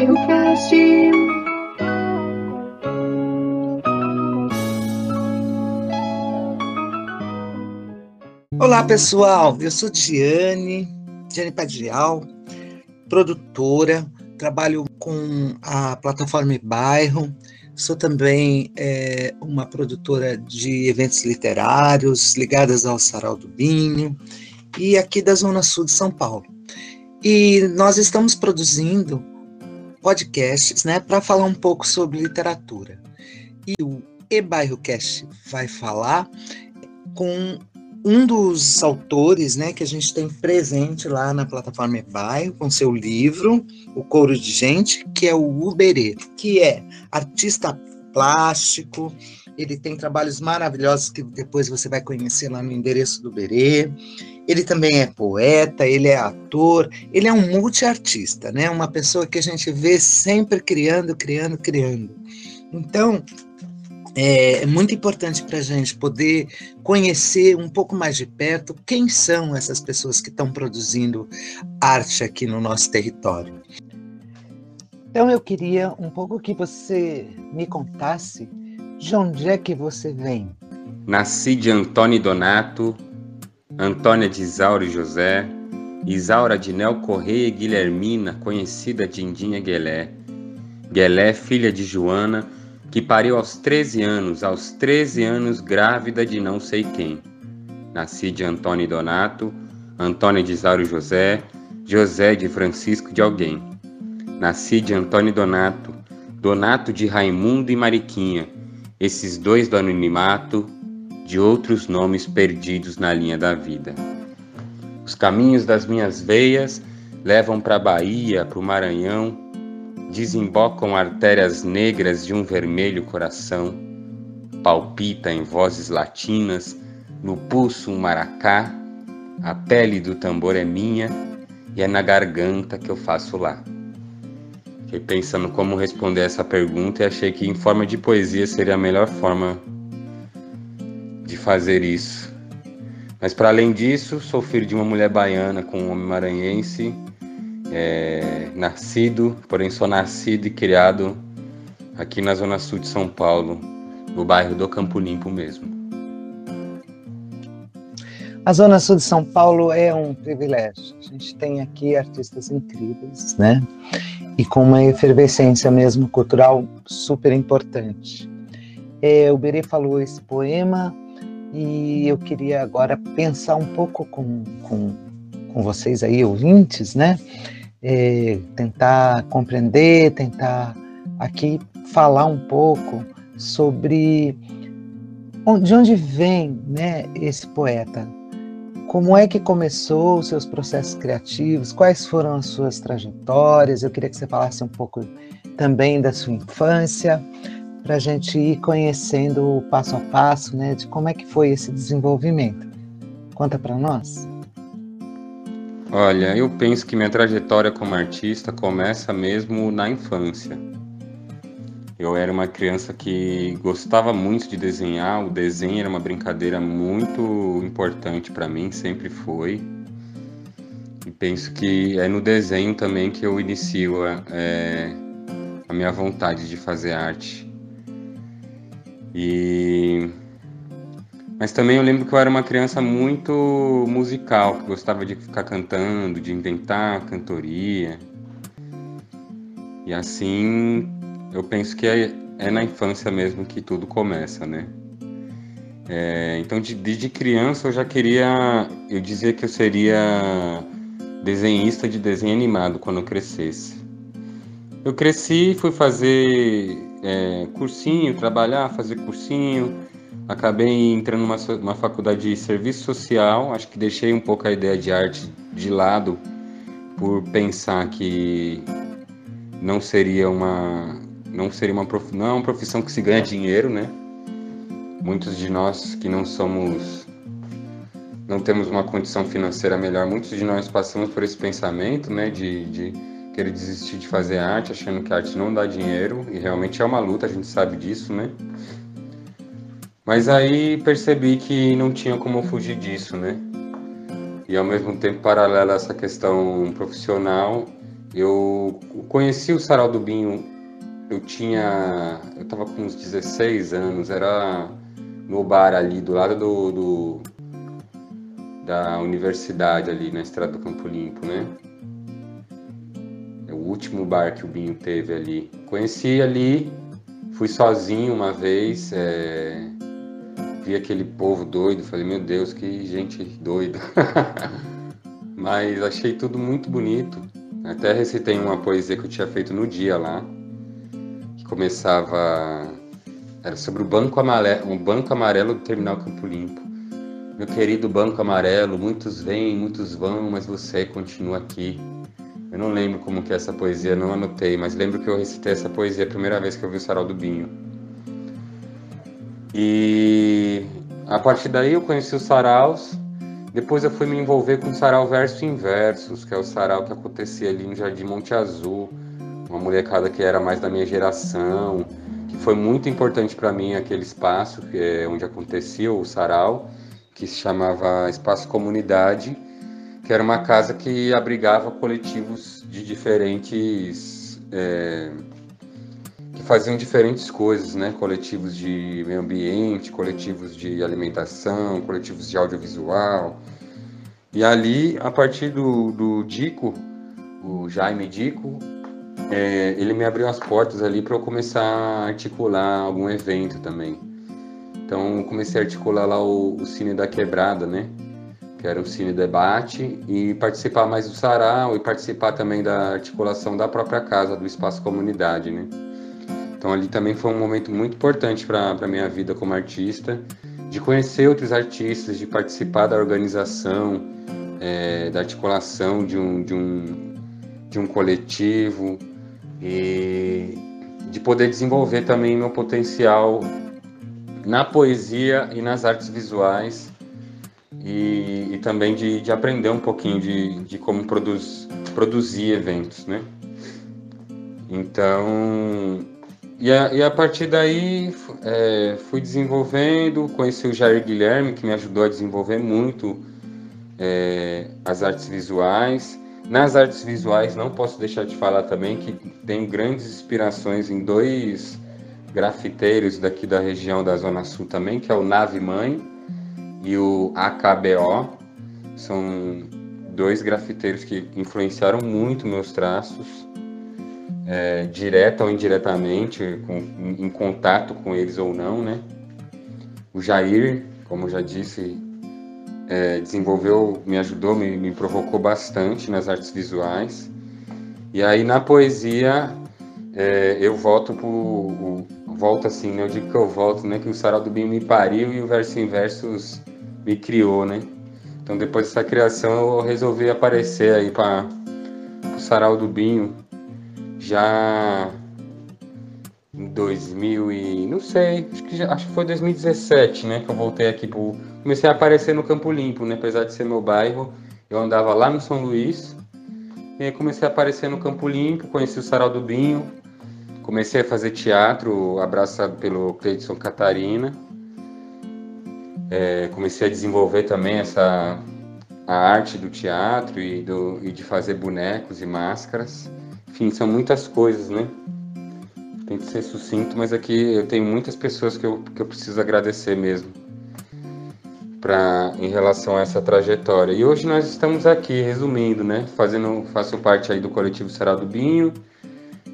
Bairro Cast. Olá pessoal, eu sou Diane, Diane Padrial, produtora, trabalho com a plataforma Bairro, sou também é, uma produtora de eventos literários ligadas ao Sarau do Binho e aqui da Zona Sul de São Paulo. E nós estamos produzindo podcasts né, para falar um pouco sobre literatura. E o E-Bairro Cast vai falar com um dos autores né, que a gente tem presente lá na plataforma E-Bairro, com seu livro, O Couro de Gente, que é o Uberê, que é artista plástico, ele tem trabalhos maravilhosos que depois você vai conhecer lá no endereço do Berê. Ele também é poeta, ele é ator, ele é um multiartista, né? Uma pessoa que a gente vê sempre criando, criando, criando. Então, é, é muito importante para a gente poder conhecer um pouco mais de perto quem são essas pessoas que estão produzindo arte aqui no nosso território. Então, eu queria um pouco que você me contasse de onde é que você vem. Nasci de Antônio Donato, Antônia de Isaura José, Isaura de Nel Correia e Guilhermina, conhecida de Indinha Guelé. Guelé, filha de Joana, que pariu aos 13 anos, aos 13 anos grávida de não sei quem. Nasci de Antônio Donato, Antônia de Isaura José, José de Francisco de alguém. Nasci de Antônio Donato, Donato de Raimundo e Mariquinha, esses dois do anonimato, de outros nomes perdidos na linha da vida. Os caminhos das minhas veias levam para a Bahia, para o Maranhão, desembocam artérias negras de um vermelho coração, palpita em vozes latinas, no pulso um maracá, a pele do tambor é minha e é na garganta que eu faço lá. Fiquei pensando como responder essa pergunta e achei que em forma de poesia seria a melhor forma de fazer isso. Mas para além disso, sou filho de uma mulher baiana com um homem maranhense, é, nascido, porém sou nascido e criado aqui na zona sul de São Paulo, no bairro do Campo Limpo mesmo. A zona sul de São Paulo é um privilégio. A gente tem aqui artistas incríveis, né? E com uma efervescência mesmo cultural super importante. É, o Berê falou esse poema e eu queria agora pensar um pouco com, com, com vocês aí, ouvintes, né? É, tentar compreender, tentar aqui falar um pouco sobre de onde vem né, esse poeta, como é que começou os seus processos criativos? Quais foram as suas trajetórias? Eu queria que você falasse um pouco também da sua infância, para a gente ir conhecendo o passo a passo, né, de como é que foi esse desenvolvimento. Conta para nós. Olha, eu penso que minha trajetória como artista começa mesmo na infância. Eu era uma criança que gostava muito de desenhar, o desenho era uma brincadeira muito importante para mim, sempre foi. E penso que é no desenho também que eu inicio é, a minha vontade de fazer arte. E mas também eu lembro que eu era uma criança muito musical, que gostava de ficar cantando, de inventar cantoria. E assim eu penso que é, é na infância mesmo que tudo começa, né? É, então, de, desde criança eu já queria, eu dizia que eu seria desenhista de desenho animado quando eu crescesse. Eu cresci, fui fazer é, cursinho, trabalhar, fazer cursinho. Acabei entrando numa, numa faculdade de serviço social. Acho que deixei um pouco a ideia de arte de lado por pensar que não seria uma não seria uma prof... não é uma profissão que se ganha dinheiro, né? Muitos de nós que não somos não temos uma condição financeira melhor, muitos de nós passamos por esse pensamento, né, de, de querer desistir de fazer arte, achando que a arte não dá dinheiro, e realmente é uma luta, a gente sabe disso, né? Mas aí percebi que não tinha como fugir disso, né? E ao mesmo tempo, paralelo a essa questão profissional, Eu conheci o Sarau do Binho, eu tinha. Eu tava com uns 16 anos, era no bar ali, do lado do, do da universidade ali na estrada do Campo Limpo, né? É o último bar que o Binho teve ali. Conheci ali, fui sozinho uma vez, é... vi aquele povo doido, falei, meu Deus, que gente doida. Mas achei tudo muito bonito. Até recitei uma poesia que eu tinha feito no dia lá, começava. Era sobre o Banco Amarelo, o Banco Amarelo do Terminal Campo Limpo. Meu querido Banco Amarelo, muitos vêm, muitos vão, mas você continua aqui. Eu não lembro como que é essa poesia, não anotei, mas lembro que eu recitei essa poesia a primeira vez que eu vi o Sarau do Binho. E a partir daí eu conheci os saraus, depois eu fui me envolver com o sarau verso inversos, que é o sarau que acontecia ali no Jardim Monte Azul, uma molecada que era mais da minha geração, que foi muito importante para mim aquele espaço que é onde acontecia o sarau, que se chamava Espaço Comunidade, que era uma casa que abrigava coletivos de diferentes é, que faziam diferentes coisas, né? Coletivos de meio ambiente, coletivos de alimentação, coletivos de audiovisual. E ali, a partir do, do Dico, o Jaime Dico, é, ele me abriu as portas ali para eu começar a articular algum evento também. Então, comecei a articular lá o, o Cine da Quebrada, né? Que era um cine debate, e participar mais do sarau e participar também da articulação da própria casa, do espaço comunidade, né? Então ali também foi um momento muito importante para a minha vida como artista, de conhecer outros artistas, de participar da organização, é, da articulação de um, de, um, de um coletivo e de poder desenvolver também meu potencial na poesia e nas artes visuais e, e também de, de, aprender um pouquinho de, de como produz, produzir eventos, né? Então, e a, e a partir daí é, fui desenvolvendo, conheci o Jair Guilherme, que me ajudou a desenvolver muito é, as artes visuais. Nas artes visuais, não posso deixar de falar também que tem grandes inspirações em dois grafiteiros daqui da região da Zona Sul também, que é o Nave Mãe e o AKBO. São dois grafiteiros que influenciaram muito meus traços é, direta ou indiretamente, com, em, em, contato com eles ou não, né? O Jair, como já disse, é, desenvolveu, me ajudou, me, me provocou bastante nas artes visuais. E aí na poesia é, eu volto pro. volto assim, né? Eu digo que eu volto, né? Que o Sarau do Binho me pariu e o Verso em Versos me criou, né? Então depois dessa criação eu resolvi aparecer aí para o Sarau do Binho já em 2000 e não sei, acho que, já, acho que foi 2017, né, que eu voltei aqui pro comecei a aparecer no Campo Limpo, né, apesar de ser meu bairro, eu andava lá no São Luís e comecei a aparecer no Campo Limpo, conheci o Sarau do Binho, comecei a fazer teatro, abraçado pelo Cleidson Catarina. É, comecei a desenvolver também essa a arte do teatro e, do, e de fazer bonecos e máscaras. Enfim, são muitas coisas, né? Tem que ser sucinto, mas aqui eu tenho muitas pessoas que eu, que eu preciso agradecer mesmo pra, em relação a essa trajetória. E hoje nós estamos aqui, resumindo, né? Fazendo, faço parte aí do coletivo Será do Binho,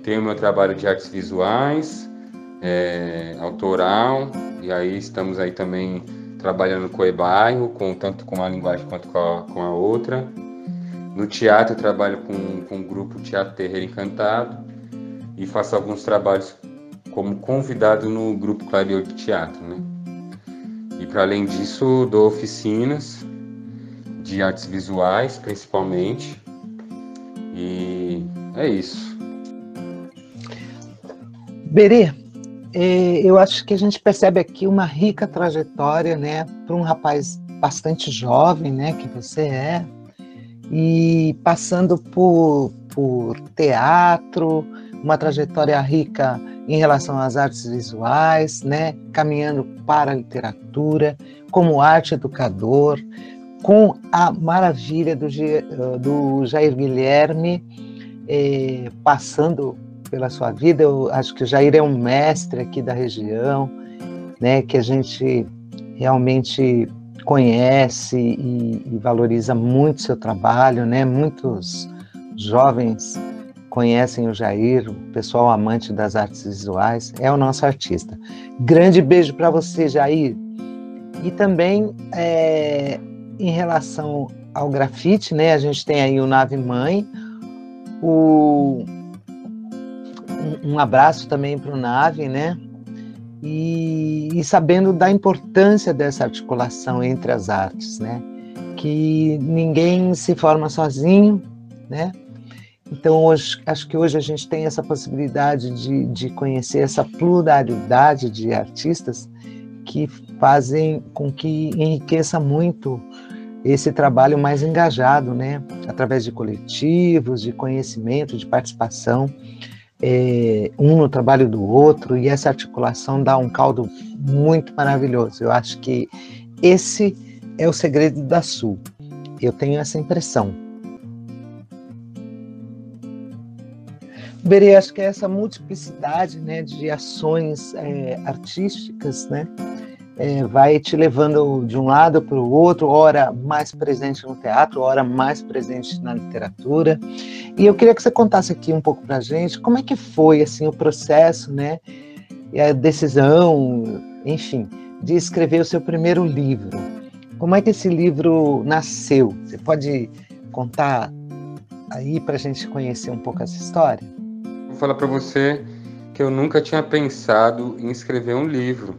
tenho meu trabalho de artes visuais, é, autoral, e aí estamos aí também trabalhando com o e-bairro, com, tanto com uma linguagem quanto com a, com a outra. No teatro eu trabalho com, com o grupo Teatro Terreiro Encantado e faço alguns trabalhos como convidado no grupo Clareou de Teatro, né? E para além disso, dou oficinas de artes visuais, principalmente. E é isso. Berê, é, eu acho que a gente percebe aqui uma rica trajetória, né, para um rapaz bastante jovem, né, que você é, e passando por, por teatro, uma trajetória rica em relação às artes visuais, né? caminhando para a literatura, como arte educador, com a maravilha do, do Jair Guilherme, é, passando pela sua vida. Eu acho que o Jair é um mestre aqui da região, né, que a gente realmente conhece e, e valoriza muito seu trabalho, né? Muitos jovens conhecem o Jair, o pessoal amante das artes visuais, é o nosso artista. Grande beijo para você, Jair. E também é, em relação ao grafite, né? A gente tem aí o Nave Mãe, o, um, abraço também para o Nave, né? E, e, sabendo da importância dessa articulação entre as artes, né? Que ninguém se forma sozinho, né? Então, hoje, acho que hoje a gente tem essa possibilidade de, de conhecer essa pluralidade de artistas que fazem com que enriqueça muito esse trabalho mais engajado, né? Através de coletivos, de conhecimento, de participação, é, um no trabalho do outro, e essa articulação dá um caldo muito maravilhoso. Eu acho que esse é o segredo da Sul. Eu tenho essa impressão. Berê, acho que é essa multiplicidade né, de ações é, artísticas, né? é, vai te levando de um lado para o outro, hora mais presente no teatro, hora mais presente na literatura. E eu queria que você contasse aqui um pouco para a gente como é que foi assim o processo, né, e a decisão, enfim, de escrever o seu primeiro livro. Como é que esse livro nasceu? Você pode contar aí para a gente conhecer um pouco essa história? Falar para você que eu nunca tinha pensado em escrever um livro.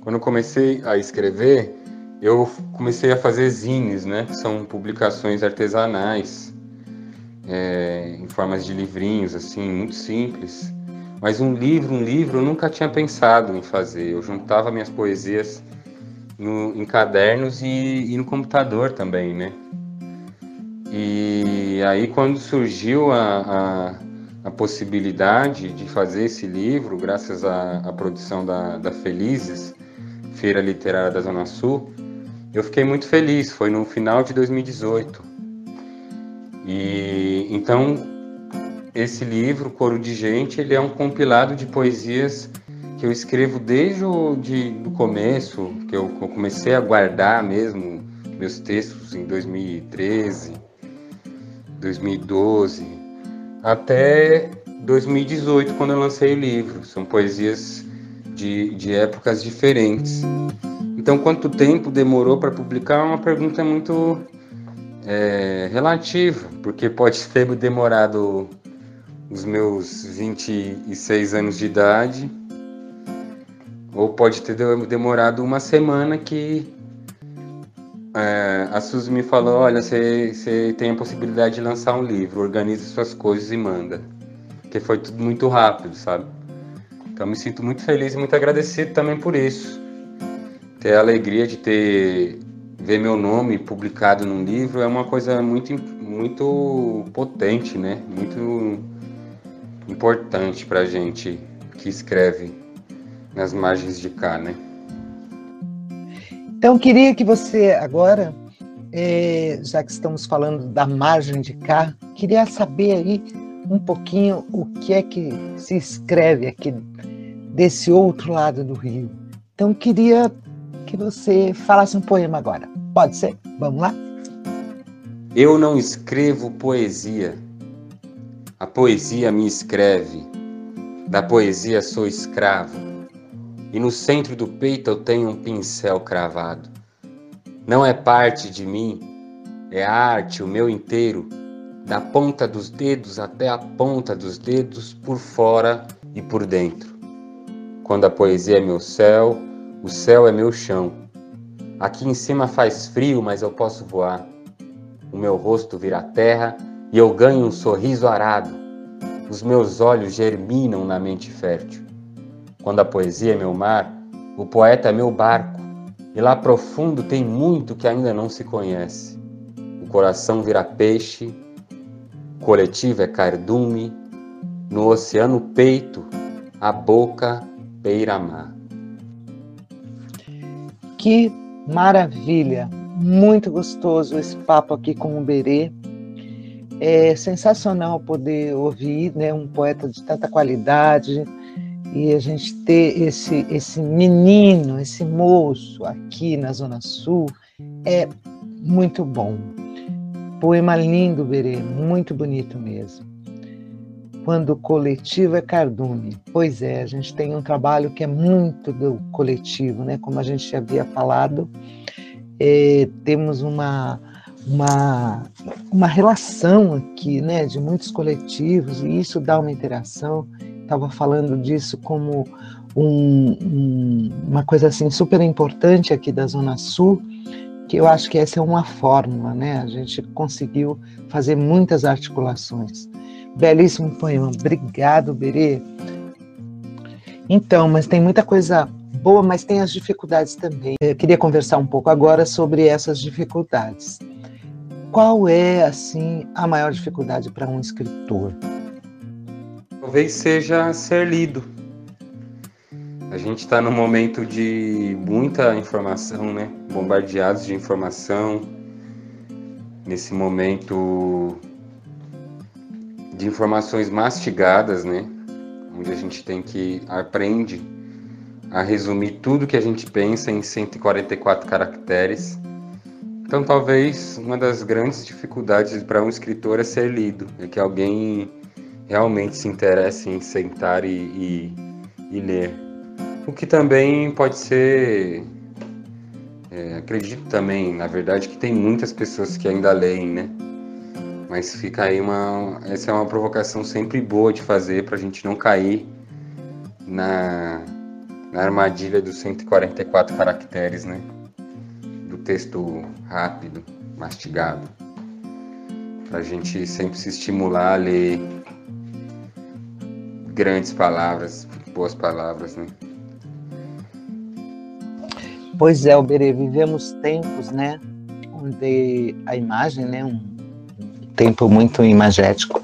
Quando eu comecei a escrever, eu comecei a fazer zines, né? Que são publicações artesanais, é, em formas de livrinhos, assim, muito simples. Mas um livro, um livro, eu nunca tinha pensado em fazer. Eu juntava minhas poesias no, em cadernos e, e no computador também, né? E aí quando surgiu a, a, a, possibilidade de fazer esse livro, graças à, à produção da, da Felizes, Feira Literária da Zona Sul, eu fiquei muito feliz. Foi no final de 2018. E então esse livro, Coro de Gente, ele é um compilado de poesias que eu escrevo desde o de, do começo, que eu, eu comecei a guardar mesmo meus textos em 2013, 2012, até 2018, quando eu lancei o livro. São poesias de, de épocas diferentes. Então, quanto tempo demorou para publicar é uma pergunta muito é, relativa, porque pode ter demorado os meus 26 anos de idade, ou pode ter demorado uma semana que é, a Suzy me falou, olha, você tem a possibilidade de lançar um livro, organiza suas coisas e manda. Porque foi tudo muito rápido, sabe? Então me sinto muito feliz e muito agradecido também por isso. Ter a alegria de ter ver meu nome publicado num livro é uma coisa muito muito potente, né? Muito importante para gente que escreve nas margens de cá, né? Então queria que você agora, é, já que estamos falando da margem de cá, queria saber aí um pouquinho o que é que se escreve aqui desse outro lado do rio. Então queria que você falasse um poema agora. Pode ser? Vamos lá? Eu não escrevo poesia. A poesia me escreve. Da poesia sou escravo. E no centro do peito eu tenho um pincel cravado. Não é parte de mim, é arte, o meu inteiro, da ponta dos dedos até a ponta dos dedos, por fora e por dentro. Quando a poesia é meu céu, o céu é meu chão. Aqui em cima faz frio, mas eu posso voar. O meu rosto vira terra e eu ganho um sorriso arado. Os meus olhos germinam na mente fértil. Quando a poesia é meu mar, o poeta é meu barco. E lá profundo tem muito que ainda não se conhece. O coração vira peixe, o coletivo é cardume, no oceano peito, a boca Beiramar. Que maravilha! Muito gostoso esse papo aqui com o Berê. É sensacional poder ouvir né, um poeta de tanta qualidade e a gente ter esse, esse menino, esse moço aqui na Zona Sul é muito bom. Poema lindo, Berê, muito bonito mesmo. Quando o coletivo é cardume. Pois é, a gente tem um trabalho que é muito do coletivo, né? Como a gente havia falado, é, temos uma, uma, uma relação aqui, né? De muitos coletivos, e isso dá uma interação. Estava falando disso como um, um, uma coisa assim super importante aqui da Zona Sul, que eu acho que essa é uma fórmula, né? A gente conseguiu fazer muitas articulações. Belíssimo poema, obrigado, Berê. Então, mas tem muita coisa boa, mas tem as dificuldades também. Eu queria conversar um pouco agora sobre essas dificuldades. Qual é, assim, a maior dificuldade para um escritor? Talvez seja ser lido a gente está num momento de muita informação, né? Bombardeados de informação. Nesse momento de informações mastigadas, né? Onde a gente tem que aprende a resumir tudo que a gente pensa em 144 caracteres. Então, talvez uma das grandes dificuldades para um escritor é ser lido, é que alguém realmente se interesse em sentar e, e, e ler. O que também pode ser. É, acredito também, na verdade, que tem muitas pessoas que ainda leem, né? Mas fica aí uma. Essa é uma provocação sempre boa de fazer para a gente não cair na, na armadilha dos 144 caracteres, né? Do texto rápido, mastigado. Para a gente sempre se estimular a ler grandes palavras, boas palavras, né? Pois é, Alberê, vivemos tempos, né, onde a imagem, né, um tempo muito imagético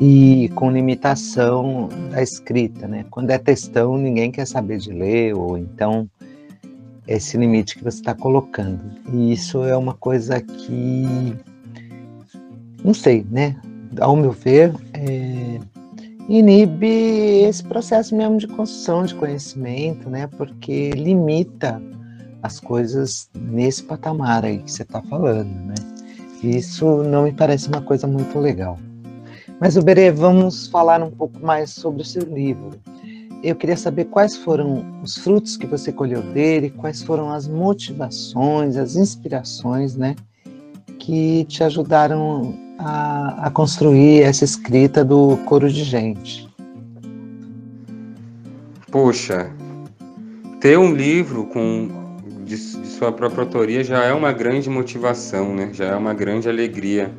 e com limitação da escrita, né? Quando é textão, ninguém quer saber de ler, ou então esse limite que você está colocando. E isso é uma coisa que, não sei, né? Ao meu ver, é, inibe esse processo mesmo de construção de conhecimento, né? Porque limita as coisas nesse patamar aí que você está falando, né? Isso não me parece uma coisa muito legal. Mas, Uberê, vamos falar um pouco mais sobre o seu livro. Eu queria saber quais foram os frutos que você colheu dele, quais foram as motivações, as inspirações, né, que te ajudaram a, a construir essa escrita do coro de gente. Poxa, ter um livro com de, de, sua própria autoria já é uma grande motivação, né? Já é uma grande alegria.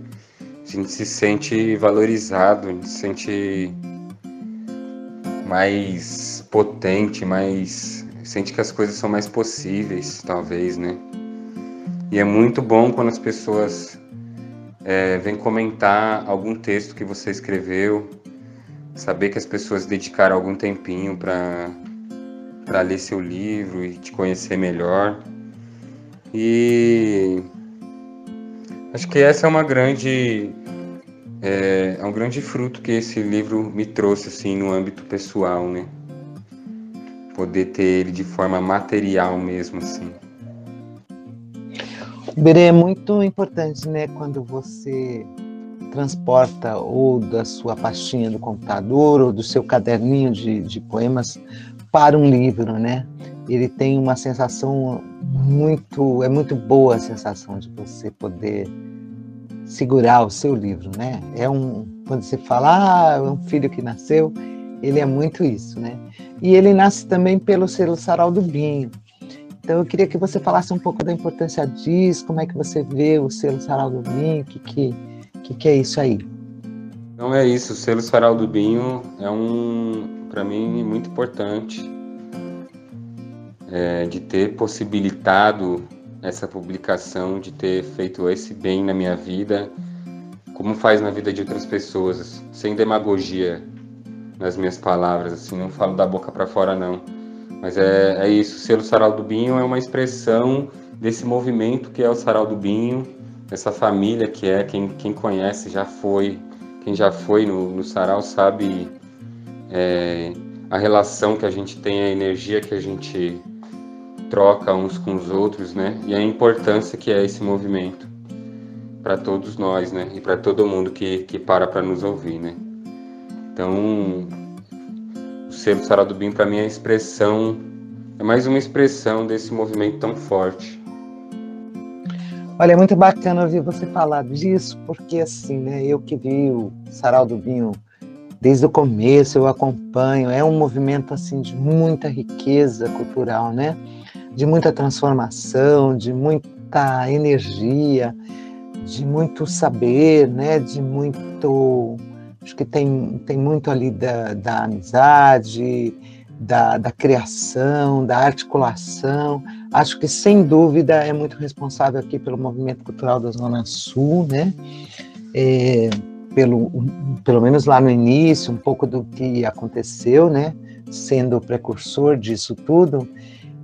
A gente se sente valorizado, a gente se sente mais potente, mais sente que as coisas são mais possíveis, talvez, né? E é muito bom quando as pessoas é, vêm comentar algum texto que você escreveu, saber que as pessoas dedicaram algum tempinho para para ler seu livro e te conhecer melhor. E acho que essa é uma grande é, é, um grande fruto que esse livro me trouxe assim no âmbito pessoal, né? Poder ter ele de forma material mesmo assim. Berê, é muito importante, né, quando você transporta ou da sua pastinha do computador ou do seu caderninho de, de poemas para um livro, né? Ele tem uma sensação muito, é muito boa a sensação de você poder segurar o seu livro, né? É um, quando você fala, ah, é um filho que nasceu, ele é muito isso, né? E ele nasce também pelo selo Sarau do Binho. Então eu queria que você falasse um pouco da importância disso, como é que você vê o selo Sarau do Binho, o que, que, que, que é isso aí? Então é isso, o selo Sarau do Binho é um, para mim muito importante é, de ter possibilitado essa publicação, de ter feito esse bem na minha vida, como faz na vida de outras pessoas, sem demagogia nas minhas palavras, assim, não falo da boca para fora não. Mas é, é isso, o selo Sarau do Binho é uma expressão desse movimento que é o Sarau do Binho, essa família que é, quem, quem conhece já foi, quem já foi no, no sarau sabe é, a relação que a gente tem, a energia que a gente troca uns com os outros, né? E a importância que é esse movimento para todos nós, né? E para todo mundo que, que para para nos ouvir, né? Então, o selo Sarau do Bim para mim é expressão, é mais uma expressão desse movimento tão forte. Olha, é muito bacana ouvir você falar disso, porque assim, né, eu que vi o Sarau do Binho desde o começo, eu acompanho, é um movimento assim de muita riqueza cultural, né? De muita transformação, de muita energia, de muito saber, né? De muito, acho que tem, tem muito ali da, da amizade, da, da criação, da articulação. Acho que, sem dúvida, é muito responsável aqui pelo movimento cultural da Zona Sul, né? É, pelo, pelo menos lá no início, um pouco do que aconteceu, né? Sendo o precursor disso tudo.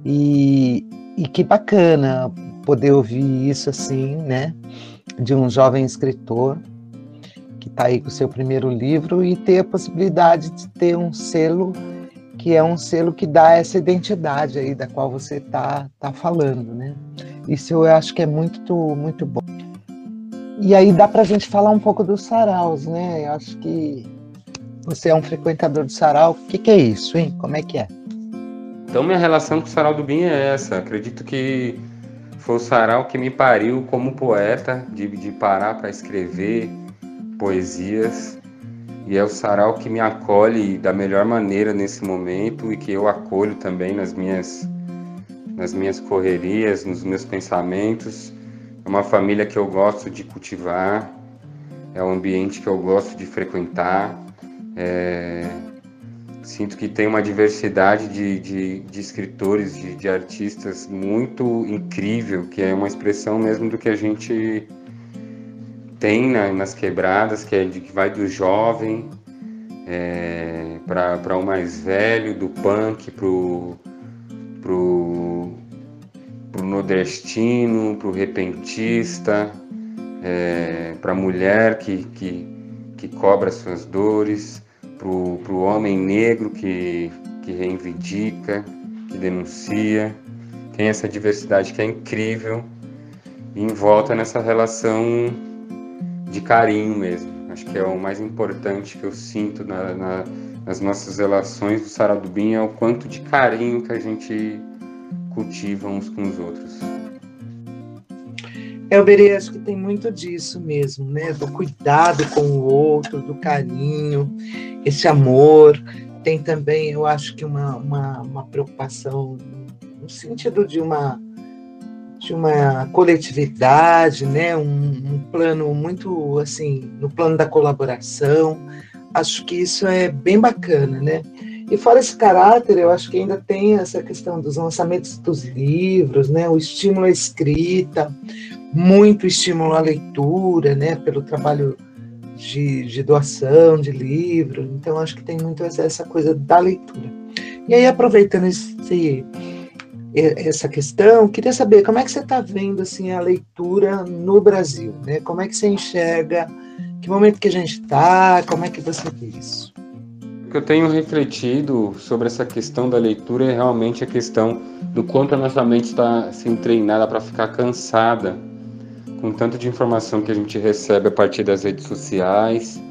E, e que bacana poder ouvir isso assim, né? De um jovem escritor que está aí com o seu primeiro livro e ter a possibilidade de ter um selo que é um selo que dá essa identidade aí da qual você está tá falando, né? Isso eu acho que é muito, muito bom. E aí dá para a gente falar um pouco dos saraus, né? Eu acho que você é um frequentador do sarau. O que, que é isso, hein? Como é que é? Então minha relação com o sarau do Bim é essa. Acredito que foi o sarau que me pariu como poeta, de, de parar para escrever poesias e é o sarau que me acolhe da melhor maneira nesse momento e que eu acolho também nas minhas nas minhas correrias, nos meus pensamentos. É uma família que eu gosto de cultivar, é um ambiente que eu gosto de frequentar. É... Sinto que tem uma diversidade de, de, de escritores, de, de artistas muito incrível, que é uma expressão mesmo do que a gente tem na, nas quebradas, que, é de, que vai do jovem é, para o mais velho, do punk pro, pro, pro nordestino, pro repentista, é, para a mulher que, que, que cobra suas dores, pro, pro homem negro que, que reivindica, que denuncia. Tem essa diversidade que é incrível e envolta nessa relação de carinho mesmo. Acho que é o mais importante que eu sinto na, na, nas nossas relações do Saradubim é o quanto de carinho que a gente cultiva uns com os outros. É, Berê, acho que tem muito disso mesmo, né? Do cuidado com o outro, do carinho, esse amor. Tem também, eu acho que uma, uma, uma preocupação no sentido de uma de uma coletividade, né? Um, um, plano muito assim, no plano da colaboração. Acho que isso é bem bacana, né? E fora esse caráter, eu acho que ainda tem essa questão dos lançamentos dos livros, né? O estímulo à escrita, muito estímulo à leitura, né? Pelo trabalho de, de doação de livros. Então, acho que tem muito essa, essa coisa da leitura. E aí, aproveitando esse essa questão, queria saber como é que você está vendo assim a leitura no Brasil, né? Como é que você enxerga, que momento que a gente está, como é que você vê isso? O que eu tenho refletido sobre essa questão da leitura é realmente a questão do quanto a nossa mente está sendo treinada para ficar cansada com tanto de informação que a gente recebe a partir das redes sociais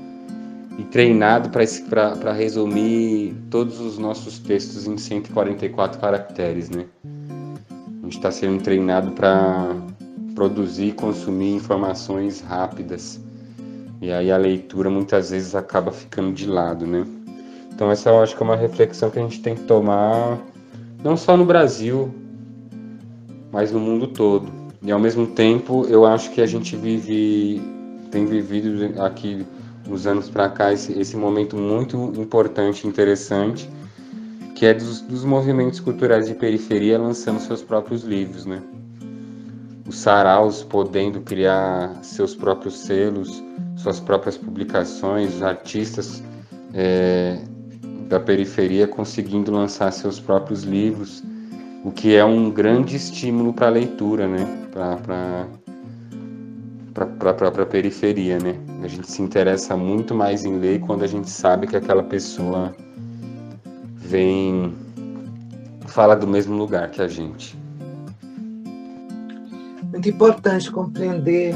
e treinado para resumir todos os nossos textos em 144 caracteres, né? A gente está sendo treinado para produzir e consumir informações rápidas. E aí a leitura muitas vezes acaba ficando de lado, né? Então essa eu acho que é uma reflexão que a gente tem que tomar não só no Brasil, mas no mundo todo. E ao mesmo tempo, eu acho que a gente vive tem vivido aqui uns anos para cá esse, esse momento muito importante interessante, que é dos, dos, movimentos culturais de periferia lançando seus próprios livros, né? Os saraus podendo criar seus próprios selos, suas próprias publicações, os artistas é, da periferia conseguindo lançar seus próprios livros, o que é um grande estímulo para a leitura, né? Para a própria periferia, né? A gente se interessa muito mais em lei quando a gente sabe que aquela pessoa vem fala do mesmo lugar que a gente. Muito importante compreender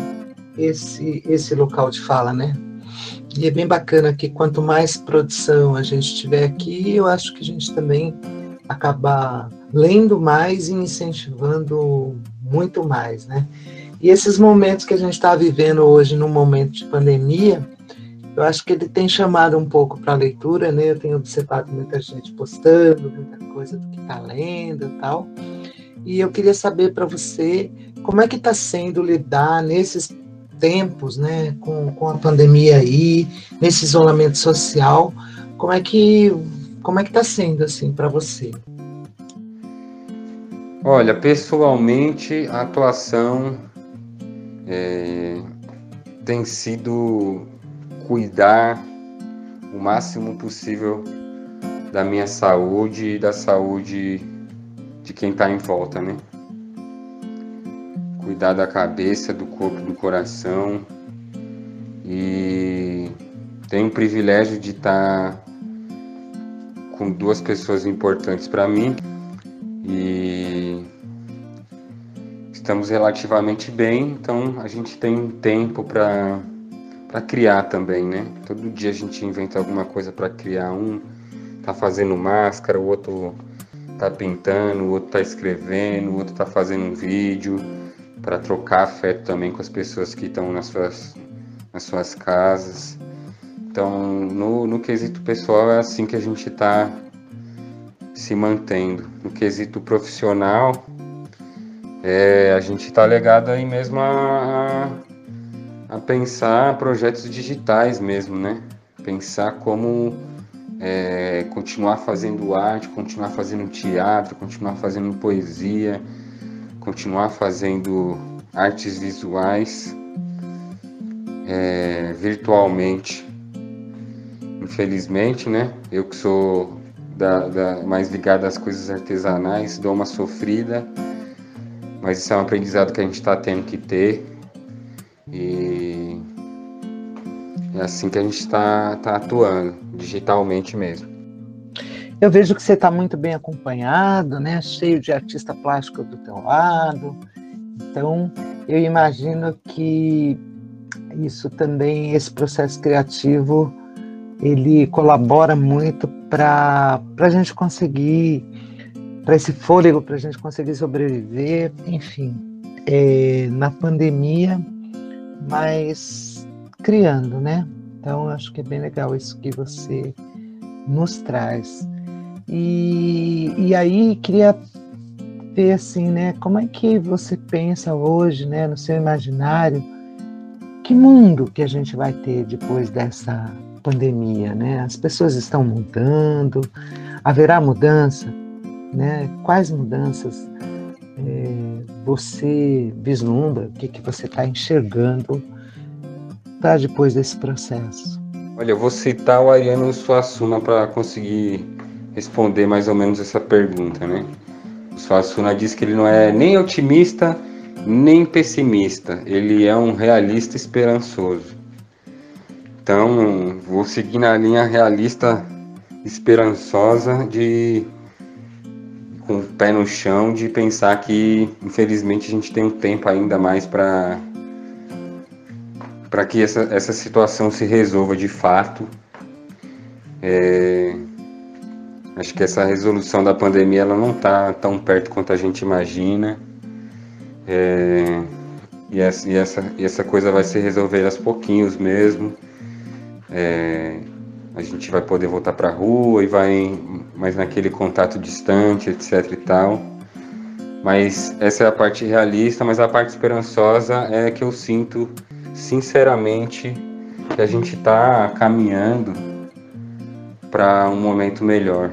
esse esse local de fala, né? E é bem bacana que quanto mais produção a gente tiver aqui, eu acho que a gente também acaba lendo mais e incentivando muito mais, né? E esses momentos que a gente está vivendo hoje, num momento de pandemia, eu acho que ele tem chamado um pouco para a leitura, né? Eu tenho observado muita gente postando, muita coisa do que está lendo e tal. E eu queria saber para você como é que está sendo lidar nesses tempos, né, com, com a pandemia aí, nesse isolamento social, como é que como é que está sendo assim para você? Olha, pessoalmente a atuação é, tem sido cuidar o máximo possível da minha saúde e da saúde de quem está em volta, né? cuidar da cabeça, do corpo, do coração. E tenho o privilégio de estar com duas pessoas importantes para mim e estamos relativamente bem, então a gente tem tempo para para criar também, né? Todo dia a gente inventa alguma coisa para criar. Um tá fazendo máscara, o outro tá pintando, o outro tá escrevendo, o outro tá fazendo um vídeo para trocar afeto também com as pessoas que estão nas suas, nas suas casas. Então, no, no quesito pessoal, é assim que a gente está se mantendo. No quesito profissional, é, a gente está ligado aí mesmo a, a, pensar projetos digitais mesmo, né? Pensar como é, continuar fazendo arte, continuar fazendo teatro, continuar fazendo poesia, continuar fazendo artes visuais é, virtualmente. Infelizmente, né? Eu que sou da, da, mais ligado às coisas artesanais, dou uma sofrida, mas isso é um aprendizado que a gente está tendo que ter. E é assim que a gente está tá atuando, digitalmente mesmo. Eu vejo que você está muito bem acompanhado, né? Cheio de artista plástico do teu lado. Então, eu imagino que isso também, esse processo criativo, ele colabora muito para a gente conseguir, para esse fôlego, para a gente conseguir sobreviver, enfim, é, na pandemia, mas criando, né? Então, acho que é bem legal isso que você nos traz. E, e aí queria ver assim, né? Como é que você pensa hoje, né, no seu imaginário, que mundo que a gente vai ter depois dessa pandemia, né? As pessoas estão mudando, haverá mudança, né? Quais mudanças é, você vislumbra, o que, que você está enxergando para depois desse processo? Olha, eu vou citar o Ariano Suassuna para conseguir responder mais ou menos essa pergunta, né? O Suassuna diz que ele não é nem otimista nem pessimista, ele é um realista esperançoso. Então, vou seguir na linha realista esperançosa de pé no chão de pensar que infelizmente a gente tem um tempo ainda mais para para que essa, essa situação se resolva de fato. É, Acho que essa resolução da pandemia ela não está tão perto quanto a gente imagina. É, e, essa, e, essa, e essa coisa vai se resolver aos pouquinhos mesmo. É, a gente vai poder voltar para a rua e vai mais naquele contato distante, etc e tal. Mas essa é a parte realista, mas a parte esperançosa é que eu sinto sinceramente que a gente está caminhando para um momento melhor.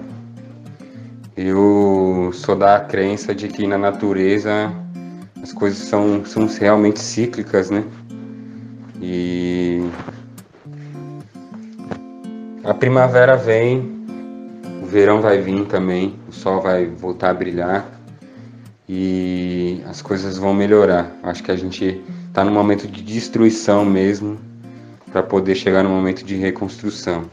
Eu sou da crença de que na natureza as coisas são, são realmente cíclicas, né? E a primavera vem, o verão vai vir também, o sol vai voltar a brilhar e as coisas vão melhorar. Acho que a gente está no momento de destruição mesmo, para poder chegar no momento de reconstrução.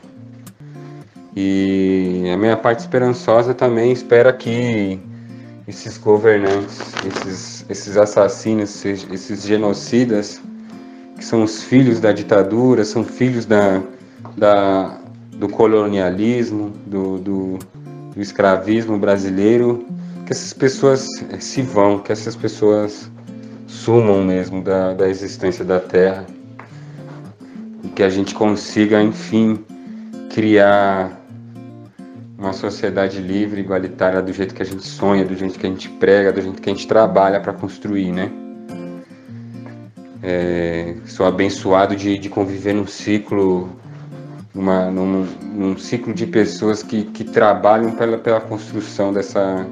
E a minha parte esperançosa também espera que esses governantes, esses, esses assassinos, esses, esses genocidas, que são os filhos da ditadura, são filhos da, da, do colonialismo, do, do, do escravismo brasileiro, que essas pessoas se vão, que essas pessoas sumam mesmo da, da existência da Terra e que a gente consiga, enfim, criar uma sociedade livre, igualitária, do jeito que a gente sonha, do jeito que a gente prega, do jeito que a gente trabalha para construir, né? É, sou abençoado de, de conviver num ciclo, uma, num, num, ciclo de pessoas que, que trabalham pela, pela construção dessa,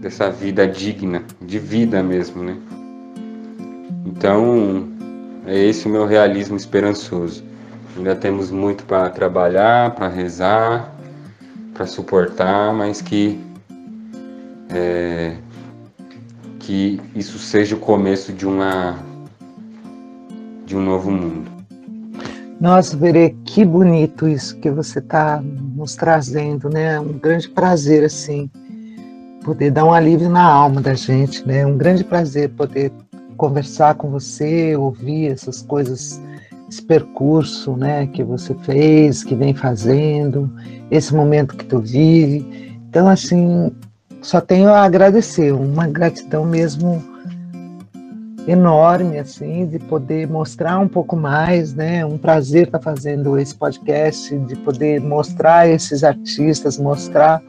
dessa vida digna, de vida mesmo, né? Então, é esse o meu realismo esperançoso. Ainda temos muito para trabalhar, para rezar, para suportar, mas que é, que isso seja o começo de uma de um novo mundo. Nossa, Verê, que bonito isso que você está nos trazendo, né? Um grande prazer, assim, poder dar um alívio na alma da gente, né? Um grande prazer poder conversar com você, ouvir essas coisas, esse percurso, né, que você fez, que vem fazendo, esse momento que tu vive. Então, assim, só tenho a agradecer, uma gratidão mesmo enorme, assim, de poder mostrar um pouco mais, né? Um prazer estar fazendo esse podcast, de poder mostrar esses artistas, mostrar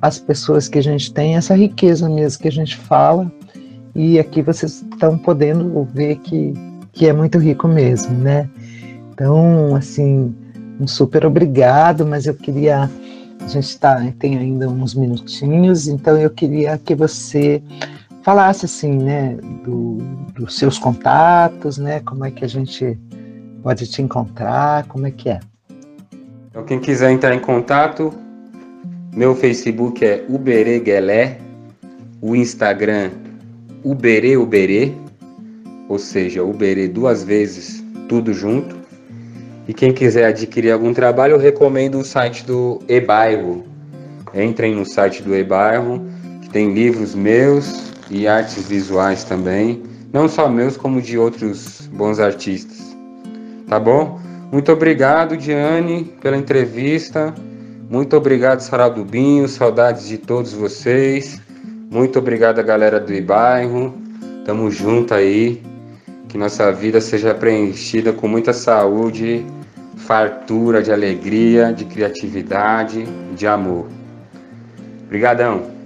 as pessoas que a gente tem, essa riqueza mesmo que a gente fala e aqui vocês estão podendo ver que, que é muito rico mesmo, né? Então, assim, um super obrigado, mas eu queria. A gente tá, tem ainda uns minutinhos, então eu queria que você falasse assim, né, do, dos seus contatos, né, como é que a gente pode te encontrar, como é que é. Então, quem quiser entrar em contato, meu Facebook é Ubereguelé, o Instagram Uberê Uberê, ou seja, Uberê duas vezes, tudo junto. E quem quiser adquirir algum trabalho, eu recomendo o site do eBairro. Entrem no site do eBairro, que tem livros meus e artes visuais também, não só meus, como de outros bons artistas. Tá bom? Muito obrigado, Diane, pela entrevista. Muito obrigado, Saraldo Binho. Saudades de todos vocês. Muito obrigado, galera do bairro. Tamo junto aí. Que nossa vida seja preenchida com muita saúde, fartura de alegria, de criatividade, de amor. Obrigadão.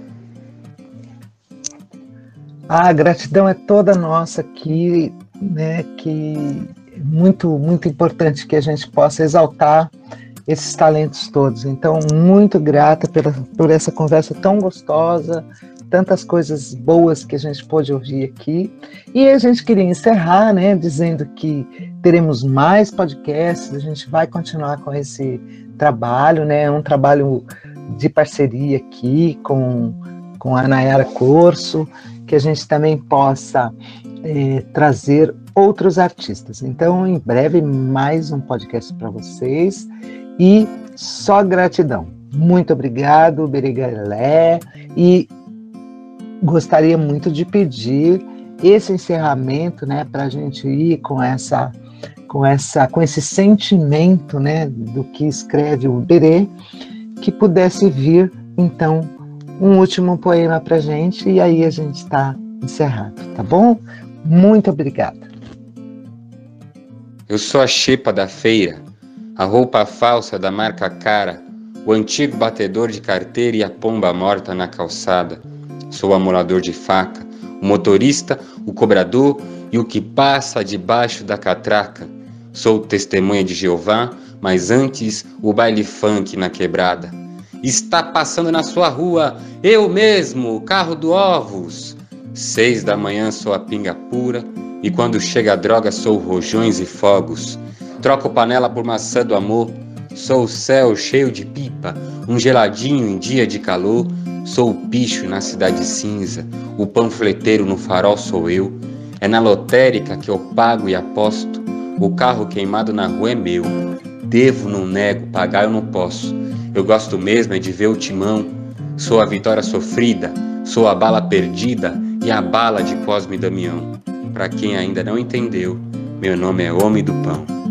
A gratidão é toda nossa aqui, né? Que é muito, muito importante que a gente possa exaltar esses talentos todos. Então, muito grata pela, por essa conversa tão gostosa, tantas coisas boas que a gente pôde ouvir aqui. E a gente queria encerrar, né, dizendo que teremos mais podcasts, a gente vai continuar com esse trabalho, né, um trabalho de parceria aqui com, com a Nayara Corso, que a gente também possa é, trazer outros artistas. Então, em breve, mais um podcast para vocês e só gratidão. Muito obrigado, Berigalé, e gostaria muito de pedir esse encerramento, né, para a gente ir com essa, com essa, com esse sentimento, né, do que escreve o Berê, que pudesse vir, então, um último poema para gente e aí a gente está encerrado, tá bom? Muito obrigada. Eu sou a xepa da feira, a roupa falsa da marca cara, o antigo batedor de carteira e a pomba morta na calçada Sou o amolador de faca, o motorista, o cobrador e o que passa debaixo da catraca. Sou testemunha de Jeová, mas antes o baile funk na quebrada. Está passando na sua rua, eu mesmo, carro do ovos. Seis da manhã sou a pinga pura, e quando chega a droga sou rojões e fogos. Troco panela por maçã do amor, sou o céu cheio de pipa, um geladinho em dia de calor. Sou o bicho na cidade cinza, o panfleteiro no farol sou eu. É na lotérica que eu pago e aposto. O carro queimado na rua é meu. Devo, não nego, pagar eu não posso. Eu gosto mesmo é de ver o timão. Sou a vitória sofrida, sou a bala perdida e a bala de Cosme Damião. Para quem ainda não entendeu, meu nome é Homem do Pão.